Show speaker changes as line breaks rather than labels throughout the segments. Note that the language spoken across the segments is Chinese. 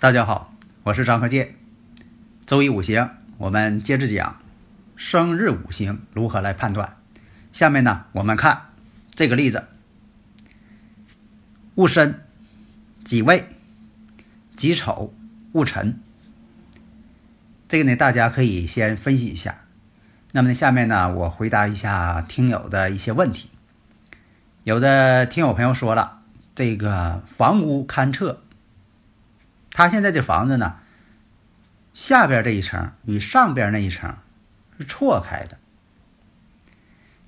大家好，我是张和建。周一五行，我们接着讲生日五行如何来判断。下面呢，我们看这个例子：戊申、己未、己丑、戊辰。这个呢，大家可以先分析一下。那么呢，下面呢，我回答一下听友的一些问题。有的听友朋友说了，这个房屋勘测。他现在这房子呢，下边这一层与上边那一层是错开的。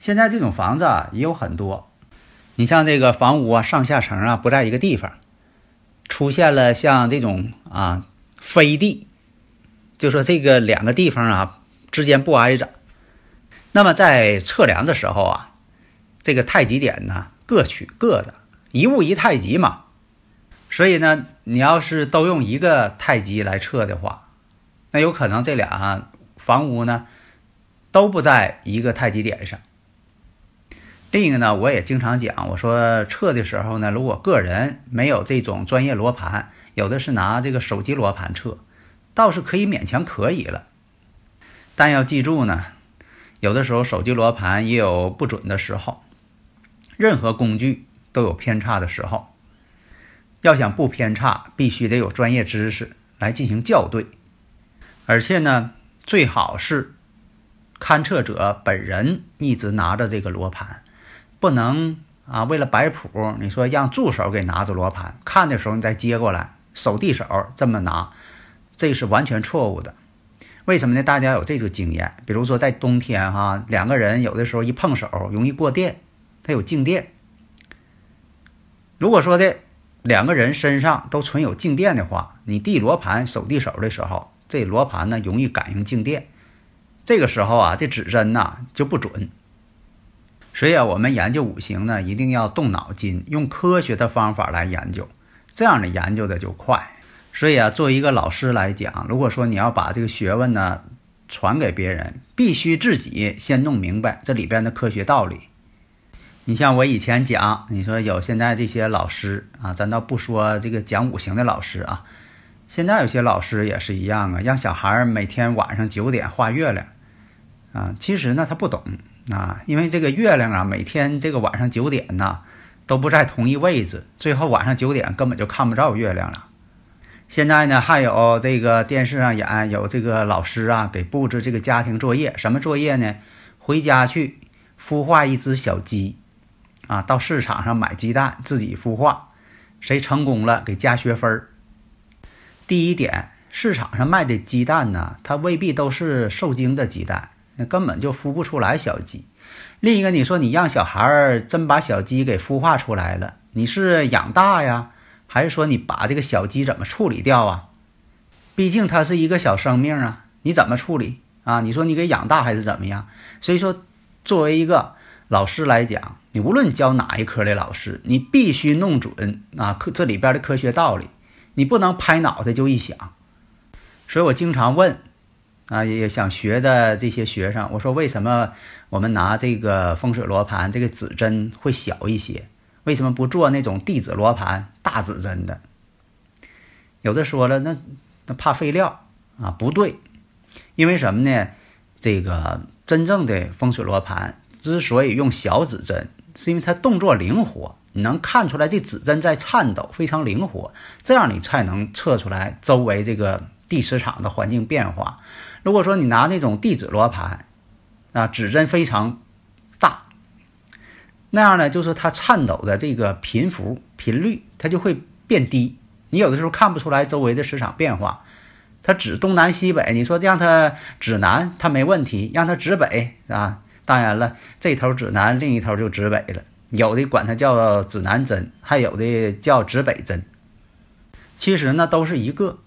现在这种房子啊也有很多，你像这个房屋啊上下层啊不在一个地方，出现了像这种啊飞地，就说这个两个地方啊之间不挨着。那么在测量的时候啊，这个太极点呢各取各的，一物一太极嘛。所以呢，你要是都用一个太极来测的话，那有可能这俩房屋呢都不在一个太极点上。另一个呢，我也经常讲，我说测的时候呢，如果个人没有这种专业罗盘，有的是拿这个手机罗盘测，倒是可以勉强可以了。但要记住呢，有的时候手机罗盘也有不准的时候，任何工具都有偏差的时候。要想不偏差，必须得有专业知识来进行校对，而且呢，最好是勘测者本人一直拿着这个罗盘，不能啊为了摆谱，你说让助手给拿着罗盘看的时候你再接过来，手递手这么拿，这是完全错误的。为什么呢？大家有这个经验，比如说在冬天哈，两个人有的时候一碰手容易过电，它有静电。如果说的。两个人身上都存有静电的话，你递罗盘手递手的时候，这罗盘呢容易感应静电，这个时候啊，这指针呐就不准。所以啊，我们研究五行呢，一定要动脑筋，用科学的方法来研究，这样的研究的就快。所以啊，作为一个老师来讲，如果说你要把这个学问呢传给别人，必须自己先弄明白这里边的科学道理。你像我以前讲，你说有现在这些老师啊，咱倒不说这个讲五行的老师啊，现在有些老师也是一样啊，让小孩每天晚上九点画月亮啊，其实呢他不懂啊，因为这个月亮啊，每天这个晚上九点呢都不在同一位置，最后晚上九点根本就看不着月亮了。现在呢还有这个电视上演有这个老师啊给布置这个家庭作业，什么作业呢？回家去孵化一只小鸡。啊，到市场上买鸡蛋，自己孵化，谁成功了给加学分儿。第一点，市场上卖的鸡蛋呢，它未必都是受精的鸡蛋，那根本就孵不出来小鸡。另一个，你说你让小孩儿真把小鸡给孵化出来了，你是养大呀，还是说你把这个小鸡怎么处理掉啊？毕竟它是一个小生命啊，你怎么处理啊？你说你给养大还是怎么样？所以说，作为一个。老师来讲，你无论教哪一科的老师，你必须弄准啊科这里边的科学道理，你不能拍脑袋就一想。所以我经常问啊，也想学的这些学生，我说为什么我们拿这个风水罗盘这个指针会小一些？为什么不做那种地址罗盘大指针的？有的说了，那那怕废料啊，不对，因为什么呢？这个真正的风水罗盘。之所以用小指针，是因为它动作灵活，你能看出来这指针在颤抖，非常灵活，这样你才能测出来周围这个地磁场的环境变化。如果说你拿那种地址罗盘，啊，指针非常大，那样呢，就是它颤抖的这个频幅、频率，它就会变低，你有的时候看不出来周围的磁场变化，它指东南西北，你说让它指南，它没问题；让它指北啊，当然了，这头指南，另一头就指北了。有的管它叫指南针，还有的叫指北针。其实呢，都是一个。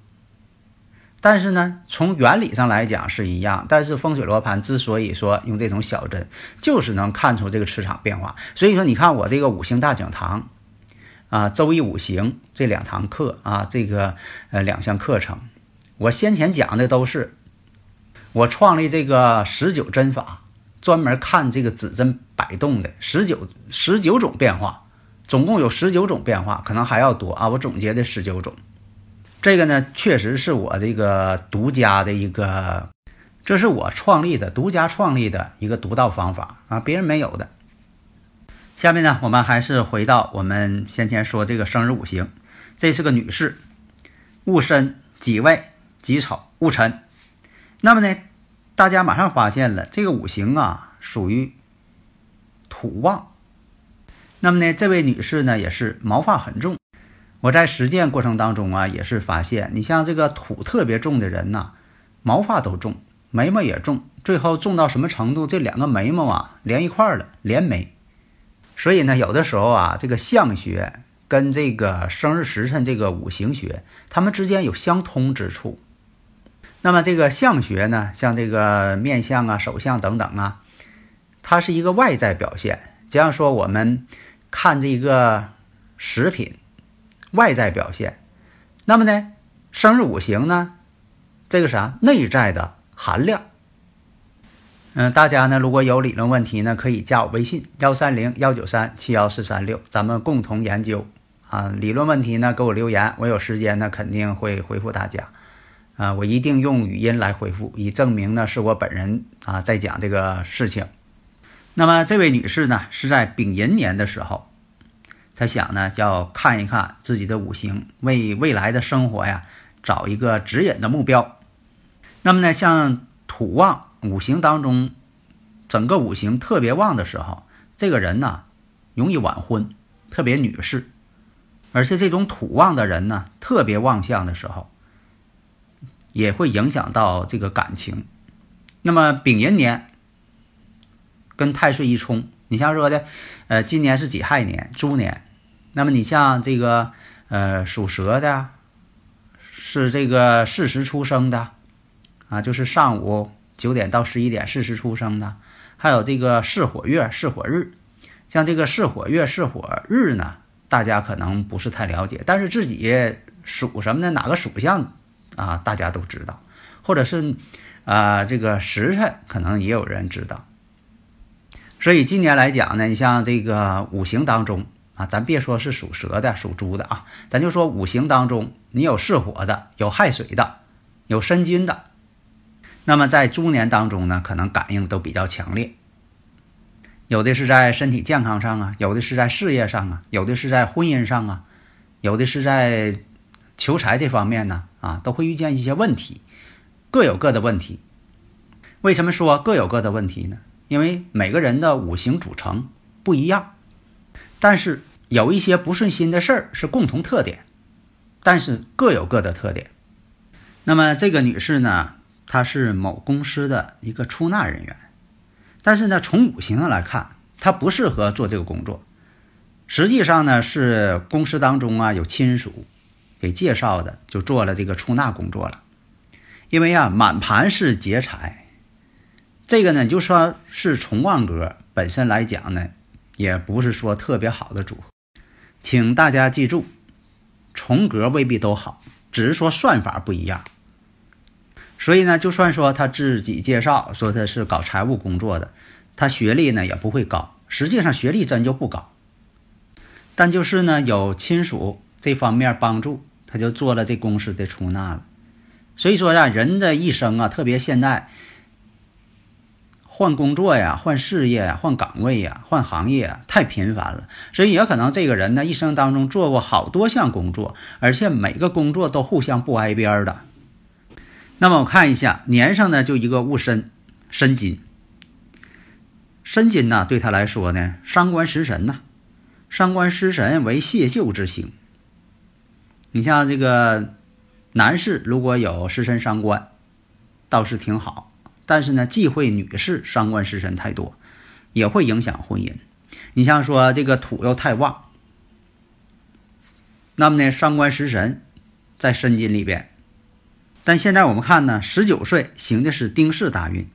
但是呢，从原理上来讲是一样。但是风水罗盘之所以说用这种小针，就是能看出这个磁场变化。所以说，你看我这个五行大讲堂啊，周易五行这两堂课啊，这个呃两项课程，我先前讲的都是我创立这个十九针法，专门看这个指针摆动的十九十九种变化，总共有十九种变化，可能还要多啊。我总结的十九种。这个呢，确实是我这个独家的一个，这是我创立的独家创立的一个独到方法啊，别人没有的。下面呢，我们还是回到我们先前说这个生日五行，这是个女士，戊申、己未、己丑、戊辰。那么呢，大家马上发现了，这个五行啊属于土旺。那么呢，这位女士呢也是毛发很重。我在实践过程当中啊，也是发现，你像这个土特别重的人呐，毛发都重，眉毛也重，最后重到什么程度？这两个眉毛啊连一块儿了，连眉。所以呢，有的时候啊，这个相学跟这个生日时辰这个五行学，他们之间有相通之处。那么这个相学呢，像这个面相啊、手相等等啊，它是一个外在表现。这样说，我们看这个食品。外在表现，那么呢，生日五行呢，这个啥内在的含量？嗯，大家呢如果有理论问题呢，可以加我微信幺三零幺九三七幺四三六，咱们共同研究啊。理论问题呢，给我留言，我有时间呢肯定会回复大家啊。我一定用语音来回复，以证明呢是我本人啊在讲这个事情。那么这位女士呢是在丙寅年的时候。她想呢，要看一看自己的五行，为未来的生活呀找一个指引的目标。那么呢，像土旺五行当中，整个五行特别旺的时候，这个人呢容易晚婚，特别女士。而且这种土旺的人呢，特别旺相的时候，也会影响到这个感情。那么丙寅年跟太岁一冲。你像说的，呃，今年是己亥年，猪年，那么你像这个，呃，属蛇的，是这个巳时出生的，啊，就是上午九点到十一点巳时出生的，还有这个巳火月、巳火日，像这个巳火月、巳火日呢，大家可能不是太了解，但是自己属什么呢？哪个属相啊？大家都知道，或者是啊，这个时辰可能也有人知道。所以今年来讲呢，你像这个五行当中啊，咱别说是属蛇的、属猪的啊，咱就说五行当中，你有巳火的，有亥水的，有申金的，那么在猪年当中呢，可能感应都比较强烈。有的是在身体健康上啊，有的是在事业上啊，有的是在婚姻上啊，有的是在求财这方面呢啊，都会遇见一些问题，各有各的问题。为什么说各有各的问题呢？因为每个人的五行组成不一样，但是有一些不顺心的事儿是共同特点，但是各有各的特点。那么这个女士呢，她是某公司的一个出纳人员，但是呢，从五行上来看，她不适合做这个工作。实际上呢，是公司当中啊有亲属给介绍的，就做了这个出纳工作了。因为啊，满盘是劫财。这个呢，就说是重旺格本身来讲呢，也不是说特别好的组合，请大家记住，重格未必都好，只是说算法不一样。所以呢，就算说他自己介绍说他是搞财务工作的，他学历呢也不会高，实际上学历真就不高，但就是呢有亲属这方面帮助，他就做了这公司的出纳了。所以说呀，人的一生啊，特别现在。换工作呀，换事业呀，换岗位呀，换行业啊，太频繁了。所以也可能这个人呢，一生当中做过好多项工作，而且每个工作都互相不挨边的。那么我看一下年上呢，就一个戊申，申金。申金呢，对他来说呢，伤官食神呐，伤官食神为泄秀之星。你像这个男士如果有食神伤官，倒是挺好，但是呢，忌讳女士伤官食神太多，也会影响婚姻。你像说这个土又太旺，那么呢，伤官食神在申金里边，但现在我们看呢，十九岁行的是丁巳大运，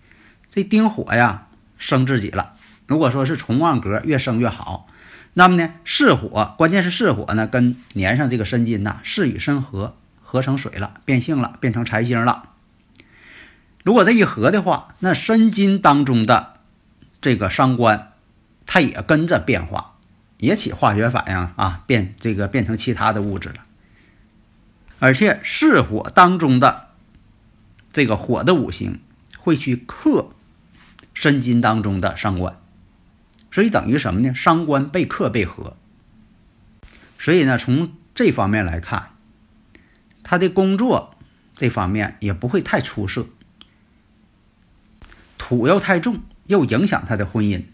这丁火呀生自己了。如果说是重旺格，越生越好。那么呢，巳火，关键是巳火呢，跟年上这个申金呐，巳与申合，合成水了，变性了，变成财星了。如果这一合的话，那申金当中的这个伤官，它也跟着变化，也起化学反应啊，变这个变成其他的物质了。而且巳火当中的这个火的五行会去克申金当中的伤官。所以等于什么呢？伤官被克被合，所以呢，从这方面来看，他的工作这方面也不会太出色。土又太重，又影响他的婚姻，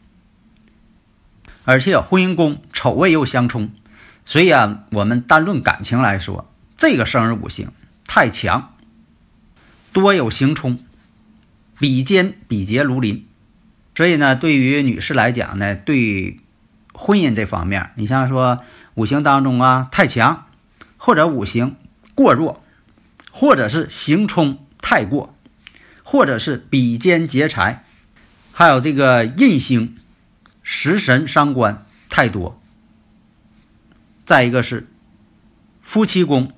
而且婚姻宫丑位又相冲，所以啊，我们单论感情来说，这个生日五行太强，多有行冲，比肩比劫如林。所以呢，对于女士来讲呢，对婚姻这方面，你像说五行当中啊太强，或者五行过弱，或者是行冲太过，或者是比肩劫财，还有这个印星食神伤官太多。再一个是夫妻宫，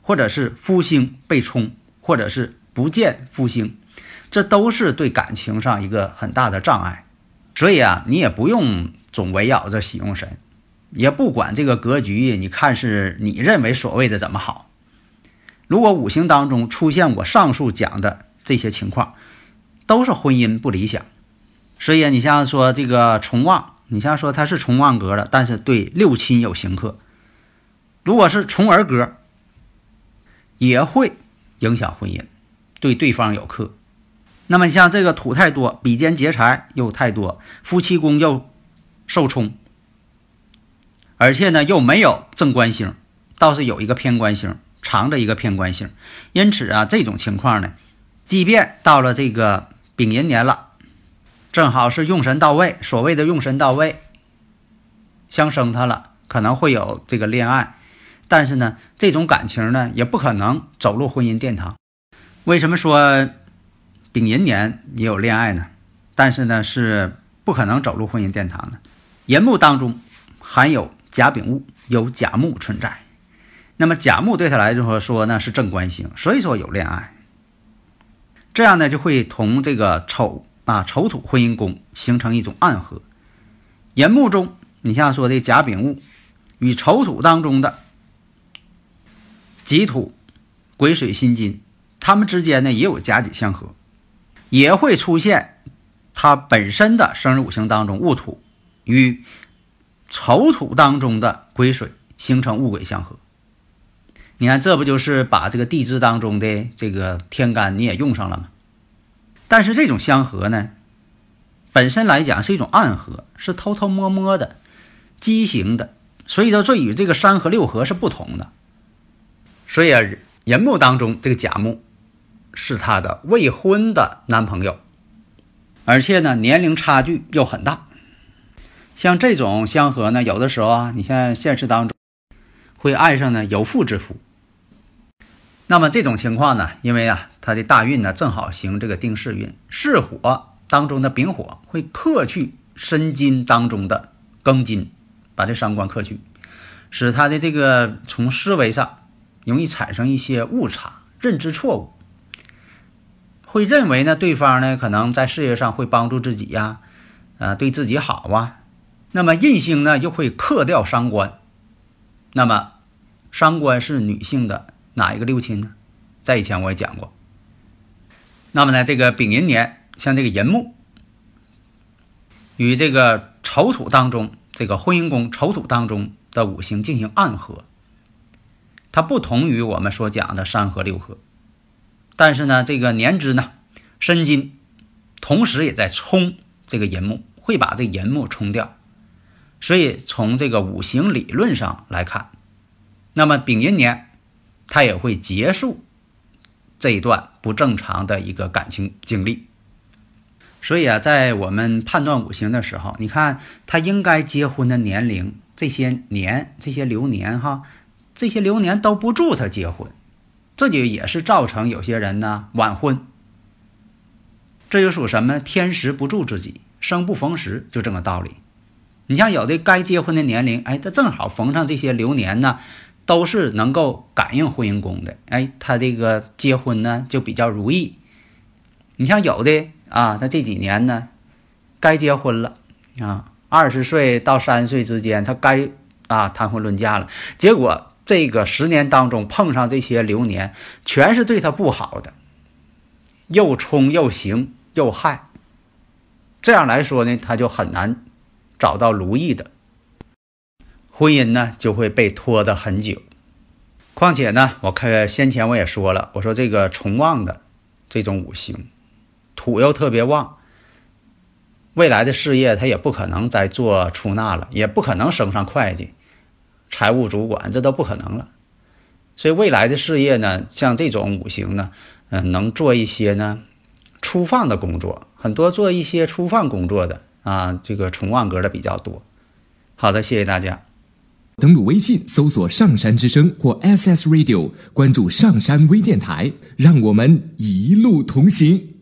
或者是夫星被冲，或者是不见夫星。这都是对感情上一个很大的障碍，所以啊，你也不用总围绕着喜用神，也不管这个格局，你看是你认为所谓的怎么好。如果五行当中出现我上述讲的这些情况，都是婚姻不理想。所以你像说这个重旺，你像说他是重旺格的，但是对六亲有刑克。如果是重儿格，也会影响婚姻，对对方有克。那么像这个土太多，比肩劫财又太多，夫妻宫又受冲，而且呢又没有正官星，倒是有一个偏官星，藏着一个偏官星。因此啊，这种情况呢，即便到了这个丙寅年了，正好是用神到位，所谓的用神到位，相生他了，可能会有这个恋爱，但是呢，这种感情呢，也不可能走入婚姻殿堂。为什么说？丙寅年也有恋爱呢，但是呢是不可能走入婚姻殿堂的。寅木当中含有甲丙戊，有甲木存在。那么甲木对他来说说呢是正官星，所以说有恋爱。这样呢就会同这个丑啊丑土婚姻宫形成一种暗合。寅木中，你像说的甲丙戊与丑土当中的己土癸水辛金，他们之间呢也有甲己相合。也会出现，它本身的生日五行当中戊土与丑土当中的癸水形成戊癸相合。你看，这不就是把这个地支当中的这个天干你也用上了吗？但是这种相合呢，本身来讲是一种暗合，是偷偷摸摸的、畸形的，所以说这与这个三合六合是不同的。所以啊，人木当中这个甲木。是她的未婚的男朋友，而且呢年龄差距又很大。像这种相合呢，有的时候啊，你像现实当中会爱上呢有妇之夫。那么这种情况呢，因为啊他的大运呢正好行这个丁巳运，巳火当中的丙火会克去申金当中的庚金，把这伤官克去，使他的这个从思维上容易产生一些误差、认知错误。会认为呢，对方呢可能在事业上会帮助自己呀，啊，对自己好啊。那么印星呢又会克掉伤官。那么伤官是女性的哪一个六亲呢？在以前我也讲过。那么呢，这个丙寅年像这个寅木与这个丑土当中这个婚姻宫丑土当中的五行进行暗合，它不同于我们所讲的三合六合。但是呢，这个年支呢，申金，同时也在冲这个寅木，会把这寅木冲掉。所以从这个五行理论上来看，那么丙寅年他也会结束这一段不正常的一个感情经历。所以啊，在我们判断五行的时候，你看他应该结婚的年龄，这些年这些流年哈，这些流年都不助他结婚，这就也是造成有些人呢晚婚。这就属什么？天时不助自己，生不逢时，就这个道理。你像有的该结婚的年龄，哎，他正好逢上这些流年呢，都是能够感应婚姻宫的，哎，他这个结婚呢就比较如意。你像有的啊，他这几年呢，该结婚了啊，二十岁到三十岁之间，他该啊谈婚论嫁了，结果这个十年当中碰上这些流年，全是对他不好的，又冲又刑又害，这样来说呢，他就很难。找到如意的婚姻呢，就会被拖得很久。况且呢，我看先前我也说了，我说这个冲旺的这种五行，土又特别旺，未来的事业他也不可能再做出纳了，也不可能升上会计、财务主管，这都不可能了。所以未来的事业呢，像这种五行呢，嗯，能做一些呢粗放的工作，很多做一些粗放工作的。啊，这个重望格的比较多。好的，谢谢大家。
登录微信搜索“上山之声”或 “SS Radio”，关注上山微电台，让我们一路同行。